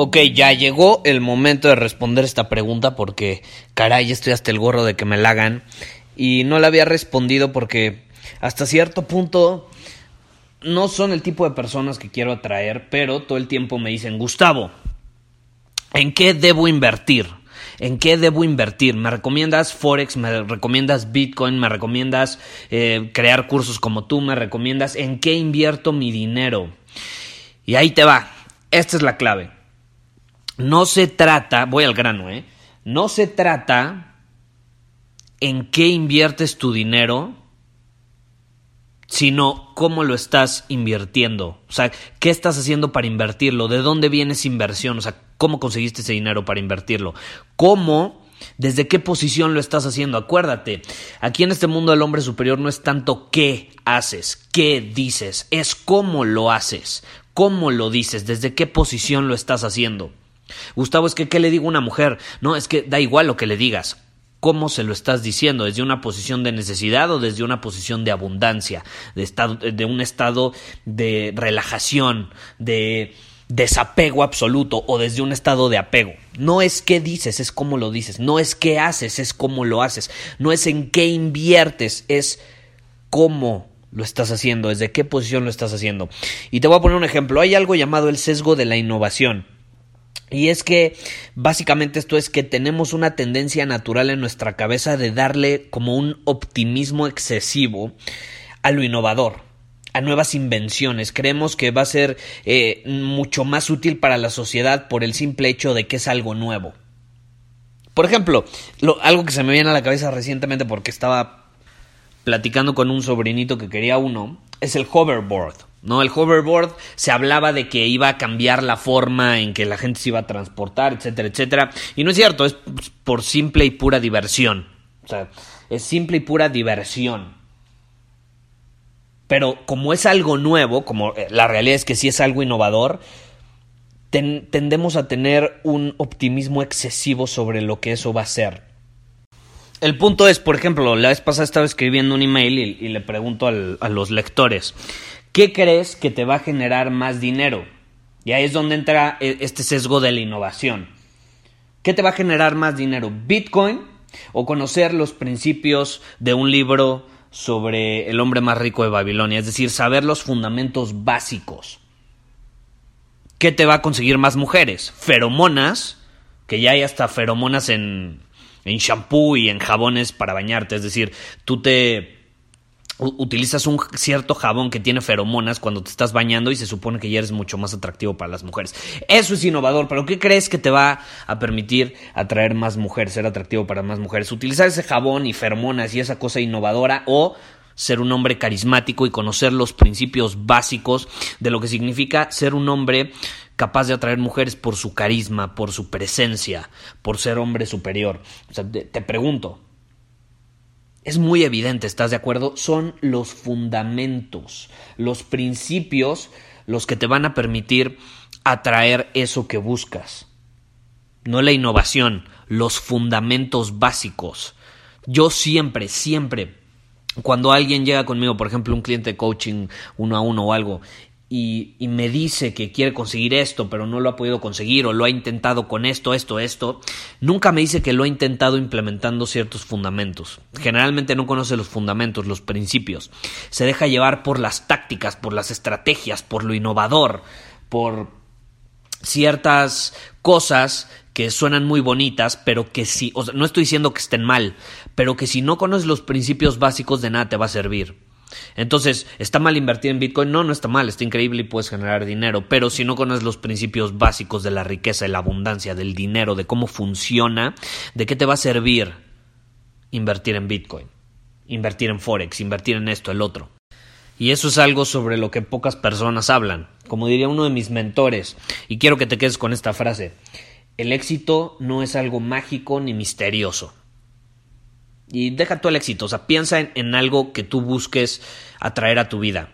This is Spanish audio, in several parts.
Ok, ya llegó el momento de responder esta pregunta porque, caray, estoy hasta el gorro de que me la hagan. Y no la había respondido porque hasta cierto punto no son el tipo de personas que quiero atraer, pero todo el tiempo me dicen, Gustavo, ¿en qué debo invertir? ¿En qué debo invertir? ¿Me recomiendas Forex? ¿Me recomiendas Bitcoin? ¿Me recomiendas eh, crear cursos como tú? ¿Me recomiendas en qué invierto mi dinero? Y ahí te va. Esta es la clave. No se trata, voy al grano, ¿eh? No se trata en qué inviertes tu dinero, sino cómo lo estás invirtiendo. O sea, qué estás haciendo para invertirlo, de dónde viene esa inversión, o sea, cómo conseguiste ese dinero para invertirlo, cómo, desde qué posición lo estás haciendo. Acuérdate, aquí en este mundo del hombre superior no es tanto qué haces, qué dices, es cómo lo haces, cómo lo dices, desde qué posición lo estás haciendo. Gustavo, es que ¿qué le digo a una mujer? No, es que da igual lo que le digas. ¿Cómo se lo estás diciendo? ¿Desde una posición de necesidad o desde una posición de abundancia? De, estado, de un estado de relajación, de desapego absoluto o desde un estado de apego. No es qué dices, es cómo lo dices. No es qué haces, es cómo lo haces. No es en qué inviertes, es cómo lo estás haciendo, desde qué posición lo estás haciendo. Y te voy a poner un ejemplo. Hay algo llamado el sesgo de la innovación. Y es que básicamente esto es que tenemos una tendencia natural en nuestra cabeza de darle como un optimismo excesivo a lo innovador, a nuevas invenciones. Creemos que va a ser eh, mucho más útil para la sociedad por el simple hecho de que es algo nuevo. Por ejemplo, algo que se me viene a la cabeza recientemente porque estaba platicando con un sobrinito que quería uno, es el hoverboard. ¿No? El hoverboard se hablaba de que iba a cambiar la forma en que la gente se iba a transportar, etcétera, etcétera. Y no es cierto, es por simple y pura diversión. O sea, es simple y pura diversión. Pero como es algo nuevo, como eh, la realidad es que sí es algo innovador, tendemos a tener un optimismo excesivo sobre lo que eso va a ser. El punto es, por ejemplo, la vez pasada estaba escribiendo un email y, le pregunto a los lectores, ¿qué crees que te va a generar más dinero? Y ahí es donde entra e, este sesgo de la innovación. ¿Qué te va a generar más dinero? ¿Bitcoin o conocer los principios de un libro sobre el hombre más rico de Babilonia? Es decir, saber los fundamentos básicos. ¿Qué te va a conseguir más mujeres? Feromonas, que ya hay hasta feromonas en, en shampoo y en jabones para bañarte. Es decir, tú te utilizas un cierto jabón que tiene feromonas cuando te estás bañando y se supone que ya eres mucho más atractivo para las mujeres. Eso es innovador, pero ¿qué crees que te va a permitir atraer más mujeres, ser atractivo para más mujeres? Utilizar ese jabón y feromonas y esa cosa innovadora o ser un hombre carismático y conocer los principios básicos de lo que significa ser un hombre capaz de atraer mujeres por su carisma, por su presencia, por ser hombre superior. O sea, te pregunto, es muy evidente, ¿estás de acuerdo? Son los fundamentos, los principios los que te van a permitir atraer eso que buscas. No la innovación, los fundamentos básicos. Yo siempre, siempre, cuando alguien llega conmigo, por ejemplo, un cliente de coaching uno a uno o algo, y, me dice que quiere conseguir esto, pero no lo ha podido conseguir, o lo ha intentado con esto, esto, esto, nunca me dice que lo ha intentado implementando ciertos fundamentos. Generalmente no conoce los fundamentos, los principios. Se deja llevar por las tácticas, por las estrategias, por lo innovador, por ciertas cosas que suenan muy bonitas, pero que si, o sea, no estoy diciendo que estén mal, pero que si no conoces los principios básicos de nada te va a servir. Entonces, ¿está mal invertir en Bitcoin? No, no está mal, está increíble y puedes generar dinero, pero si no conoces los principios básicos de la riqueza, de la abundancia, del dinero, de cómo funciona, ¿de qué te va a servir invertir en Bitcoin? Invertir en Forex, invertir en esto, el otro. Y eso es algo sobre lo que pocas personas hablan. Como diría uno de mis mentores, y quiero que te quedes con esta frase, el éxito no es algo mágico ni misterioso. Y deja tú el éxito, o sea, piensa en, algo que tú busques atraer a tu vida.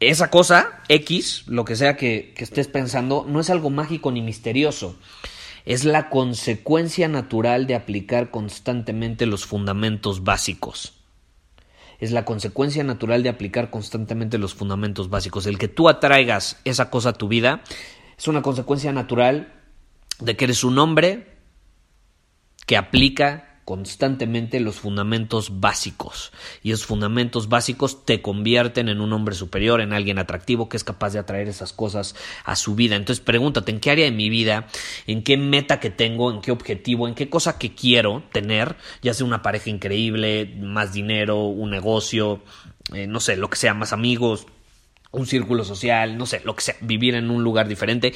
Esa cosa, X, lo que sea que, que estés pensando, no es algo mágico ni misterioso. Es la consecuencia natural de aplicar constantemente los fundamentos básicos es la consecuencia natural de aplicar constantemente los fundamentos básicos. El que tú atraigas esa cosa a tu vida es una consecuencia natural de que eres un hombre que aplica constantemente los fundamentos básicos. Y esos fundamentos básicos te convierten en un hombre superior, en alguien atractivo que es capaz de atraer esas cosas a su vida. Entonces pregúntate en qué área de mi vida, en qué meta que tengo, en qué objetivo, en qué cosa que quiero tener, ya sea una pareja increíble, más dinero, un negocio, eh, no sé, lo que sea, más amigos, un círculo social, no sé, lo que sea, vivir en un lugar diferente.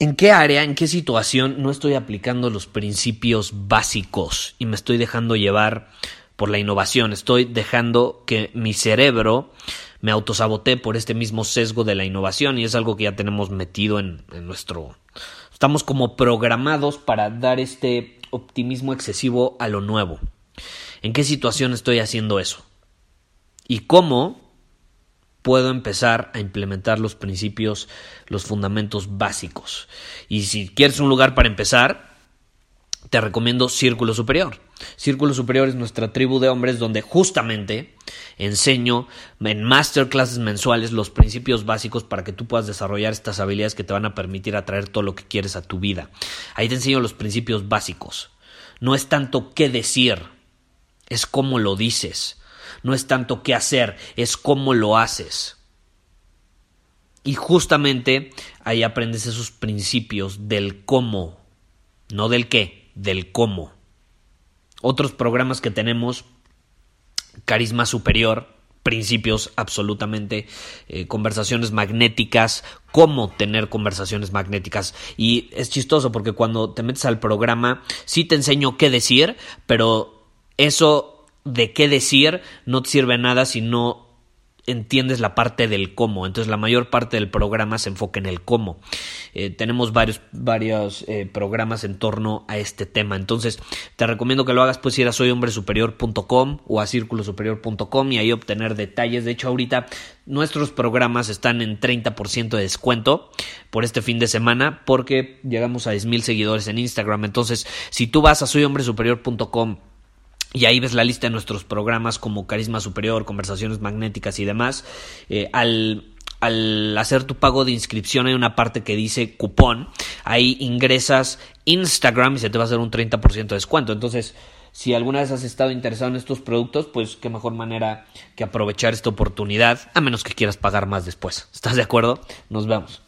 ¿En qué área, en qué situación no estoy aplicando los principios básicos y me estoy dejando llevar por la innovación? Estoy dejando que mi cerebro me autosabotee por este mismo sesgo de la innovación y es algo que ya tenemos metido en, en nuestro... Estamos como programados para dar este optimismo excesivo a lo nuevo. ¿En qué situación estoy haciendo eso? ¿Y cómo puedo empezar a implementar los principios, los fundamentos básicos. Y si quieres un lugar para empezar, te recomiendo Círculo Superior. Círculo Superior es nuestra tribu de hombres donde justamente enseño en masterclasses mensuales los principios básicos para que tú puedas desarrollar estas habilidades que te van a permitir atraer todo lo que quieres a tu vida. Ahí te enseño los principios básicos. No es tanto qué decir, es cómo lo dices no es tanto qué hacer, es cómo lo haces. Y justamente ahí aprendes esos principios del cómo, no del qué, del cómo. Otros programas que tenemos, carisma superior, principios absolutamente, eh, conversaciones magnéticas, cómo tener conversaciones magnéticas. Y es chistoso porque cuando te metes al programa, sí te enseño qué decir, pero eso de qué decir no te sirve nada si no entiendes la parte del cómo. Entonces la mayor parte del programa se enfoca en el cómo. Eh, tenemos varios, varios eh, programas en torno a este tema. Entonces te recomiendo que lo hagas pues ir a soyhombresuperior.com o a círculosuperior.com y ahí obtener detalles. De hecho ahorita nuestros programas están en 30% de descuento por este fin de semana porque llegamos a 10.000 seguidores en Instagram. Entonces si tú vas a soyhombresuperior.com y ahí ves la lista de nuestros programas como Carisma Superior, Conversaciones Magnéticas y demás. Eh, al, al hacer tu pago de inscripción hay una parte que dice cupón. Ahí ingresas Instagram y se te va a hacer un 30% de descuento. Entonces, si alguna vez has estado interesado en estos productos, pues qué mejor manera que aprovechar esta oportunidad, a menos que quieras pagar más después. ¿Estás de acuerdo? Nos vemos.